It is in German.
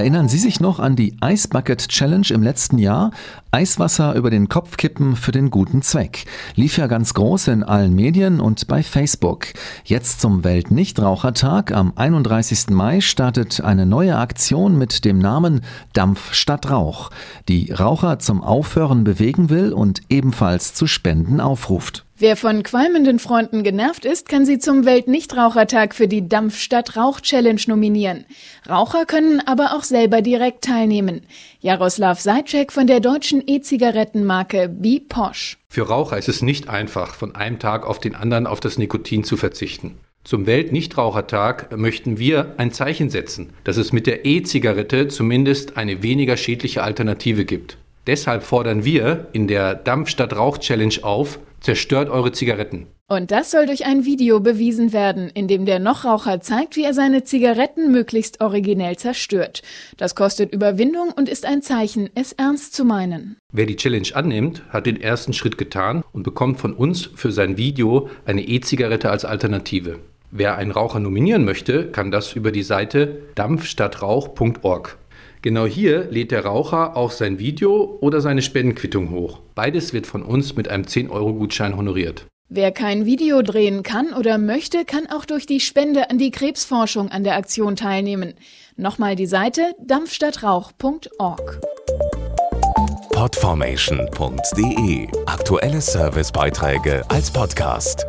Erinnern Sie sich noch an die Ice Bucket Challenge im letzten Jahr? Eiswasser über den Kopf kippen für den guten Zweck. Lief ja ganz groß in allen Medien und bei Facebook. Jetzt zum Weltnichtrauchertag am 31. Mai startet eine neue Aktion mit dem Namen Dampf statt Rauch, die Raucher zum Aufhören bewegen will und ebenfalls zu Spenden aufruft. Wer von qualmenden Freunden genervt ist, kann sie zum Weltnichtrauchertag für die Dampf statt Rauch Challenge nominieren. Raucher können aber auch selber direkt teilnehmen. Jaroslav Seitschek von der deutschen E-Zigarettenmarke Be Posh. Für Raucher ist es nicht einfach, von einem Tag auf den anderen auf das Nikotin zu verzichten. Zum Weltnichtrauchertag möchten wir ein Zeichen setzen, dass es mit der E-Zigarette zumindest eine weniger schädliche Alternative gibt. Deshalb fordern wir in der Dampf statt Rauch Challenge auf, zerstört eure Zigaretten. Und das soll durch ein Video bewiesen werden, in dem der Nochraucher zeigt, wie er seine Zigaretten möglichst originell zerstört. Das kostet Überwindung und ist ein Zeichen, es ernst zu meinen. Wer die Challenge annimmt, hat den ersten Schritt getan und bekommt von uns für sein Video eine E-Zigarette als Alternative. Wer einen Raucher nominieren möchte, kann das über die Seite dampfstadtrauch.org. Genau hier lädt der Raucher auch sein Video oder seine Spendenquittung hoch. Beides wird von uns mit einem 10-Euro-Gutschein honoriert. Wer kein Video drehen kann oder möchte, kann auch durch die Spende an die Krebsforschung an der Aktion teilnehmen. Nochmal die Seite dampfstadtrauch.org. Podformation.de Aktuelle Servicebeiträge als Podcast.